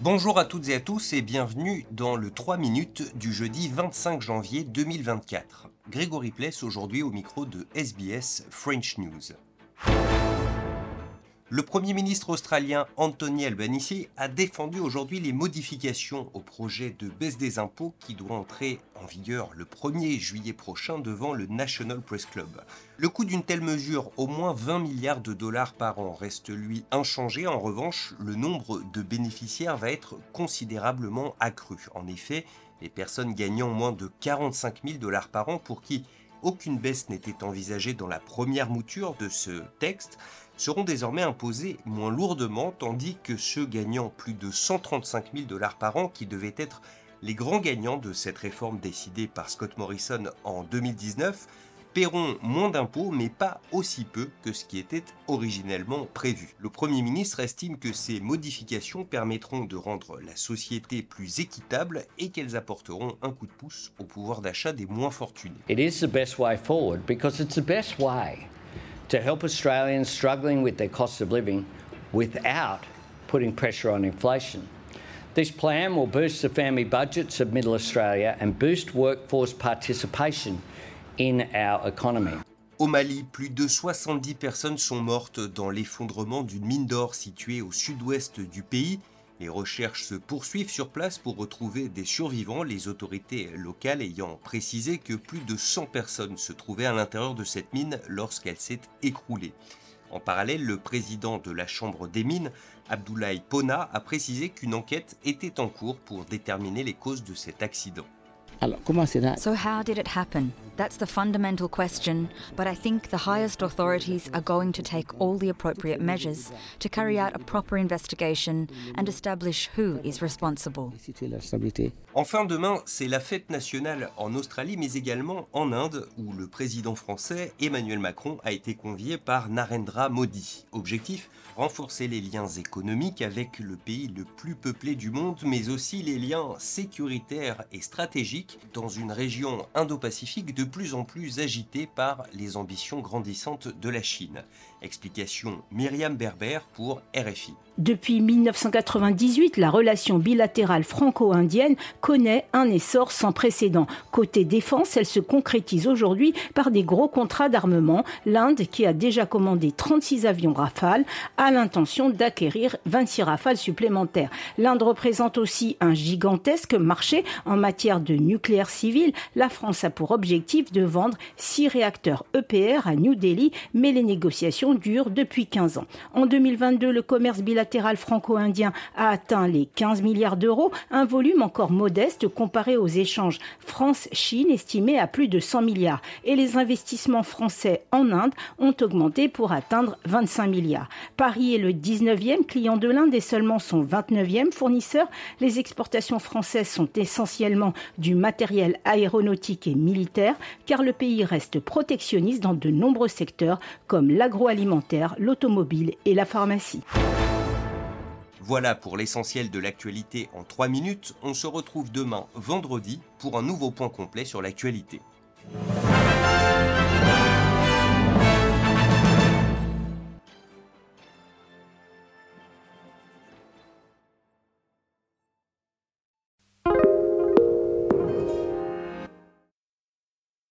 Bonjour à toutes et à tous et bienvenue dans le 3 minutes du jeudi 25 janvier 2024. Grégory Pless aujourd'hui au micro de SBS French News. Le Premier ministre australien Anthony Albanese a défendu aujourd'hui les modifications au projet de baisse des impôts qui doit entrer en vigueur le 1er juillet prochain devant le National Press Club. Le coût d'une telle mesure, au moins 20 milliards de dollars par an, reste lui inchangé. En revanche, le nombre de bénéficiaires va être considérablement accru. En effet, les personnes gagnant moins de 45 000 dollars par an pour qui aucune baisse n'était envisagée dans la première mouture de ce texte, seront désormais imposés moins lourdement, tandis que ceux gagnant plus de 135 000 dollars par an, qui devaient être les grands gagnants de cette réforme décidée par Scott Morrison en 2019, paieront moins d'impôts, mais pas aussi peu que ce qui était originellement prévu. Le Premier ministre estime que ces modifications permettront de rendre la société plus équitable et qu'elles apporteront un coup de pouce au pouvoir d'achat des moins fortunés. To help Australians struggling with their cost of living without putting pressure on inflation. This plan will boost the family budgets of Middle Australia and boost workforce participation in our economy. au Mali, plus de 70 personnes sont mortes dans l'effondrement d'une mine d'or située au sud-ouest du pays. Les recherches se poursuivent sur place pour retrouver des survivants, les autorités locales ayant précisé que plus de 100 personnes se trouvaient à l'intérieur de cette mine lorsqu'elle s'est écroulée. En parallèle, le président de la Chambre des mines, Abdoulaye Pona, a précisé qu'une enquête était en cours pour déterminer les causes de cet accident. Alors, comment c'est So how did it happen? That's the fundamental question, but I think the highest authorities are going to take all the appropriate measures to carry out a proper investigation and establish who is responsible. Enfin, demain, c'est la fête nationale en Australie, mais également en Inde, où le président français Emmanuel Macron a été convié par Narendra Modi. Objectif renforcer les liens économiques avec le pays le plus peuplé du monde, mais aussi les liens sécuritaires et stratégiques dans une région indo-pacifique de plus en plus agitée par les ambitions grandissantes de la Chine. Explication Myriam Berber pour RFI. Depuis 1998, la relation bilatérale franco-indienne connaît un essor sans précédent. Côté défense, elle se concrétise aujourd'hui par des gros contrats d'armement. L'Inde, qui a déjà commandé 36 avions Rafale, a l'intention d'acquérir 26 Rafales supplémentaires. L'Inde représente aussi un gigantesque marché en matière de nucléaire civil. La France a pour objectif de vendre 6 réacteurs EPR à New Delhi, mais les négociations dure depuis 15 ans. En 2022, le commerce bilatéral franco-indien a atteint les 15 milliards d'euros, un volume encore modeste comparé aux échanges France-Chine estimés à plus de 100 milliards. Et les investissements français en Inde ont augmenté pour atteindre 25 milliards. Paris est le 19e client de l'Inde et seulement son 29e fournisseur. Les exportations françaises sont essentiellement du matériel aéronautique et militaire, car le pays reste protectionniste dans de nombreux secteurs comme l'agroalimentaire l'automobile et la pharmacie. Voilà pour l'essentiel de l'actualité en 3 minutes. On se retrouve demain vendredi pour un nouveau point complet sur l'actualité.